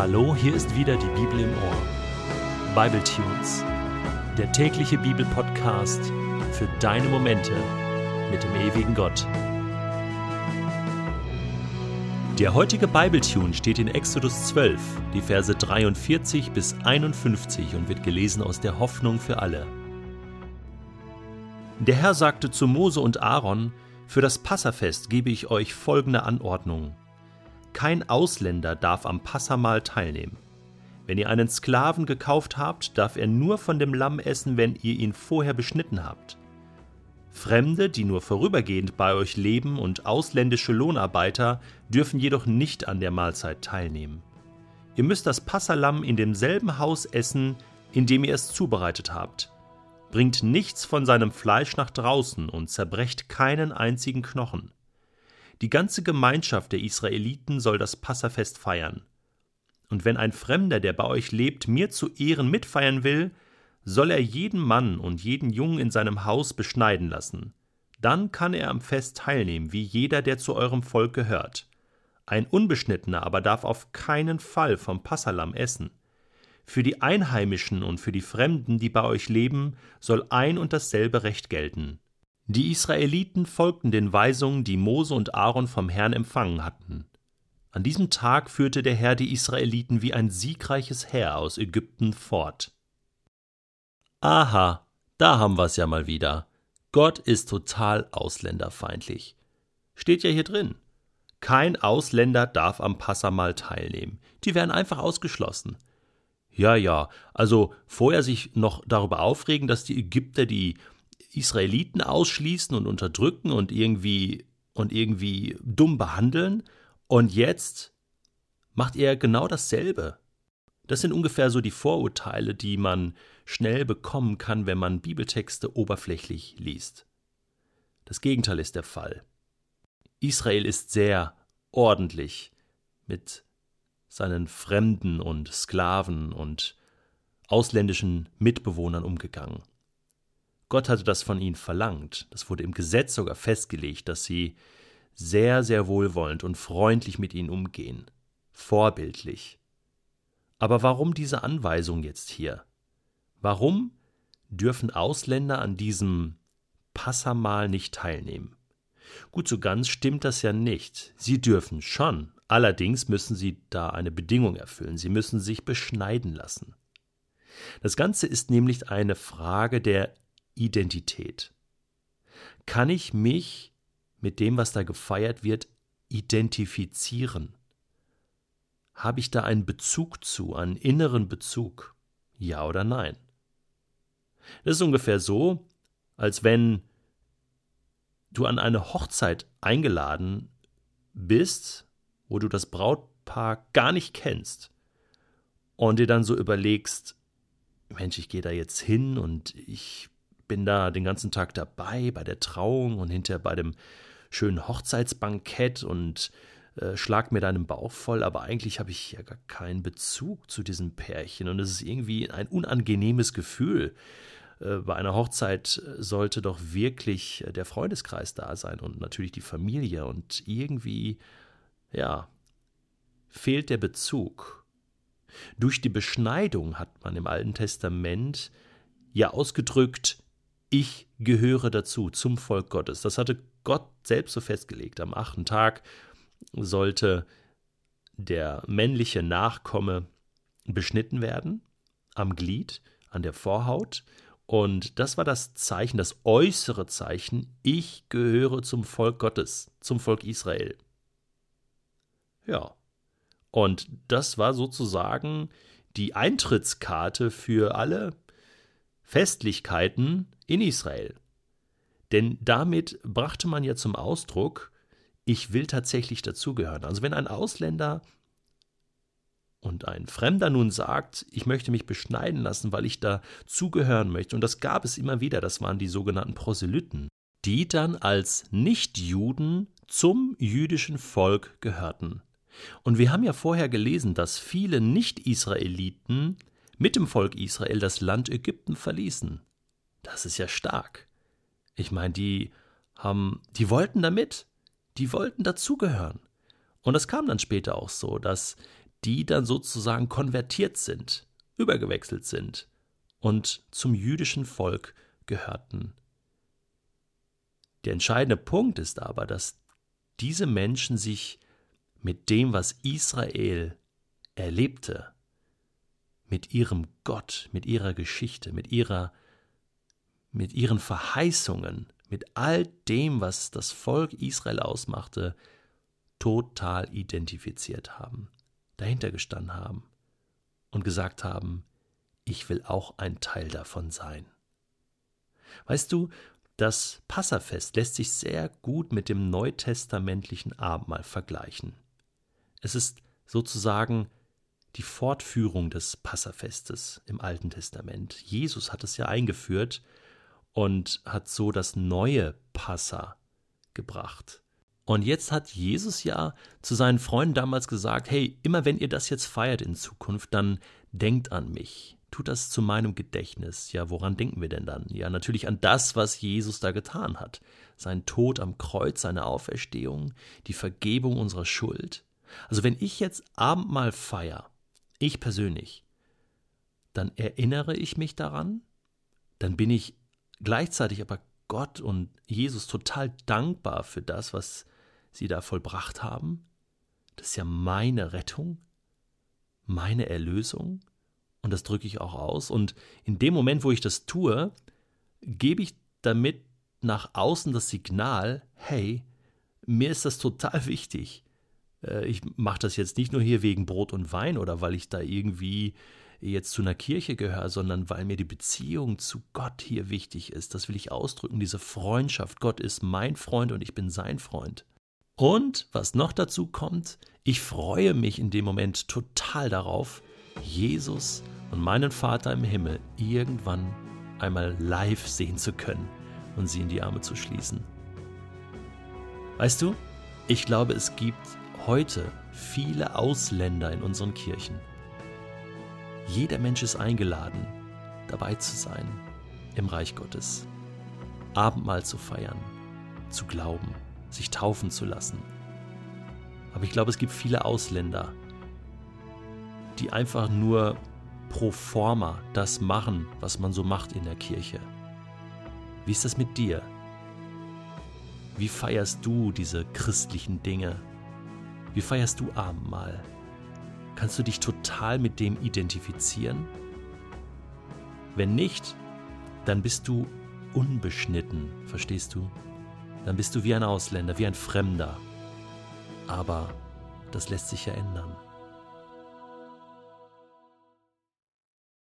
Hallo, hier ist wieder die Bibel im Ohr. Bible Tunes, der tägliche Bibelpodcast für deine Momente mit dem ewigen Gott. Der heutige Bible Tune steht in Exodus 12, die Verse 43 bis 51 und wird gelesen aus der Hoffnung für alle. Der Herr sagte zu Mose und Aaron: Für das Passafest gebe ich euch folgende Anordnung. Kein Ausländer darf am Passamahl teilnehmen. Wenn ihr einen Sklaven gekauft habt, darf er nur von dem Lamm essen, wenn ihr ihn vorher beschnitten habt. Fremde, die nur vorübergehend bei euch leben und ausländische Lohnarbeiter dürfen jedoch nicht an der Mahlzeit teilnehmen. Ihr müsst das Passalamm in demselben Haus essen, in dem ihr es zubereitet habt. Bringt nichts von seinem Fleisch nach draußen und zerbrecht keinen einzigen Knochen. Die ganze Gemeinschaft der Israeliten soll das Passafest feiern. Und wenn ein Fremder, der bei euch lebt, mir zu Ehren mitfeiern will, soll er jeden Mann und jeden Jungen in seinem Haus beschneiden lassen. Dann kann er am Fest teilnehmen, wie jeder, der zu eurem Volk gehört. Ein Unbeschnittener aber darf auf keinen Fall vom Passalam essen. Für die Einheimischen und für die Fremden, die bei euch leben, soll ein und dasselbe Recht gelten. Die Israeliten folgten den Weisungen, die Mose und Aaron vom Herrn empfangen hatten. An diesem Tag führte der Herr die Israeliten wie ein siegreiches Heer aus Ägypten fort. Aha, da haben wir's ja mal wieder. Gott ist total ausländerfeindlich. Steht ja hier drin. Kein Ausländer darf am Passamal teilnehmen. Die werden einfach ausgeschlossen. Ja, ja, also vorher sich noch darüber aufregen, dass die Ägypter die Israeliten ausschließen und unterdrücken und irgendwie und irgendwie dumm behandeln und jetzt macht er genau dasselbe. Das sind ungefähr so die Vorurteile, die man schnell bekommen kann, wenn man Bibeltexte oberflächlich liest. Das Gegenteil ist der Fall. Israel ist sehr ordentlich mit seinen Fremden und Sklaven und ausländischen Mitbewohnern umgegangen. Gott hatte das von ihnen verlangt. Das wurde im Gesetz sogar festgelegt, dass sie sehr, sehr wohlwollend und freundlich mit ihnen umgehen. Vorbildlich. Aber warum diese Anweisung jetzt hier? Warum dürfen Ausländer an diesem Passamal nicht teilnehmen? Gut, so ganz stimmt das ja nicht. Sie dürfen schon. Allerdings müssen sie da eine Bedingung erfüllen. Sie müssen sich beschneiden lassen. Das Ganze ist nämlich eine Frage der Identität. Kann ich mich mit dem, was da gefeiert wird, identifizieren? Habe ich da einen Bezug zu, einen inneren Bezug? Ja oder nein? Das ist ungefähr so, als wenn du an eine Hochzeit eingeladen bist, wo du das Brautpaar gar nicht kennst und dir dann so überlegst, Mensch, ich gehe da jetzt hin und ich bin da den ganzen Tag dabei bei der Trauung und hinterher bei dem schönen Hochzeitsbankett und äh, schlag mir deinen Bauch voll, aber eigentlich habe ich ja gar keinen Bezug zu diesem Pärchen und es ist irgendwie ein unangenehmes Gefühl. Äh, bei einer Hochzeit sollte doch wirklich der Freundeskreis da sein und natürlich die Familie und irgendwie, ja, fehlt der Bezug. Durch die Beschneidung hat man im Alten Testament ja ausgedrückt, ich gehöre dazu, zum Volk Gottes. Das hatte Gott selbst so festgelegt. Am achten Tag sollte der männliche Nachkomme beschnitten werden, am Glied, an der Vorhaut. Und das war das Zeichen, das äußere Zeichen, ich gehöre zum Volk Gottes, zum Volk Israel. Ja. Und das war sozusagen die Eintrittskarte für alle Festlichkeiten in Israel. Denn damit brachte man ja zum Ausdruck, ich will tatsächlich dazugehören. Also wenn ein Ausländer und ein Fremder nun sagt, ich möchte mich beschneiden lassen, weil ich dazugehören möchte, und das gab es immer wieder, das waren die sogenannten Proselyten, die dann als Nichtjuden zum jüdischen Volk gehörten. Und wir haben ja vorher gelesen, dass viele Nicht-Israeliten mit dem Volk Israel das Land Ägypten verließen. Das ist ja stark. Ich meine, die haben, die wollten damit, die wollten dazugehören. Und es kam dann später auch so, dass die dann sozusagen konvertiert sind, übergewechselt sind und zum jüdischen Volk gehörten. Der entscheidende Punkt ist aber, dass diese Menschen sich mit dem, was Israel erlebte, mit ihrem Gott, mit ihrer Geschichte, mit ihrer mit ihren Verheißungen, mit all dem, was das Volk Israel ausmachte, total identifiziert haben, dahinter gestanden haben und gesagt haben, ich will auch ein Teil davon sein. Weißt du, das Passafest lässt sich sehr gut mit dem neutestamentlichen Abendmahl vergleichen. Es ist sozusagen die Fortführung des Passafestes im Alten Testament. Jesus hat es ja eingeführt und hat so das neue Passa gebracht. Und jetzt hat Jesus ja zu seinen Freunden damals gesagt, hey, immer wenn ihr das jetzt feiert in Zukunft, dann denkt an mich. Tut das zu meinem Gedächtnis. Ja, woran denken wir denn dann? Ja, natürlich an das, was Jesus da getan hat. Sein Tod am Kreuz, seine Auferstehung, die Vergebung unserer Schuld. Also wenn ich jetzt Abendmahl feier, ich persönlich, dann erinnere ich mich daran, dann bin ich gleichzeitig aber Gott und Jesus total dankbar für das, was sie da vollbracht haben. Das ist ja meine Rettung, meine Erlösung. Und das drücke ich auch aus. Und in dem Moment, wo ich das tue, gebe ich damit nach außen das Signal, hey, mir ist das total wichtig. Äh, ich mache das jetzt nicht nur hier wegen Brot und Wein oder weil ich da irgendwie jetzt zu einer Kirche gehöre, sondern weil mir die Beziehung zu Gott hier wichtig ist. Das will ich ausdrücken, diese Freundschaft. Gott ist mein Freund und ich bin sein Freund. Und was noch dazu kommt, ich freue mich in dem Moment total darauf, Jesus und meinen Vater im Himmel irgendwann einmal live sehen zu können und sie in die Arme zu schließen. Weißt du, ich glaube, es gibt heute viele Ausländer in unseren Kirchen. Jeder Mensch ist eingeladen, dabei zu sein im Reich Gottes, Abendmahl zu feiern, zu glauben, sich taufen zu lassen. Aber ich glaube, es gibt viele Ausländer, die einfach nur pro forma das machen, was man so macht in der Kirche. Wie ist das mit dir? Wie feierst du diese christlichen Dinge? Wie feierst du Abendmahl? Kannst du dich total mit dem identifizieren? Wenn nicht, dann bist du unbeschnitten, verstehst du? Dann bist du wie ein Ausländer, wie ein Fremder. Aber das lässt sich ja ändern.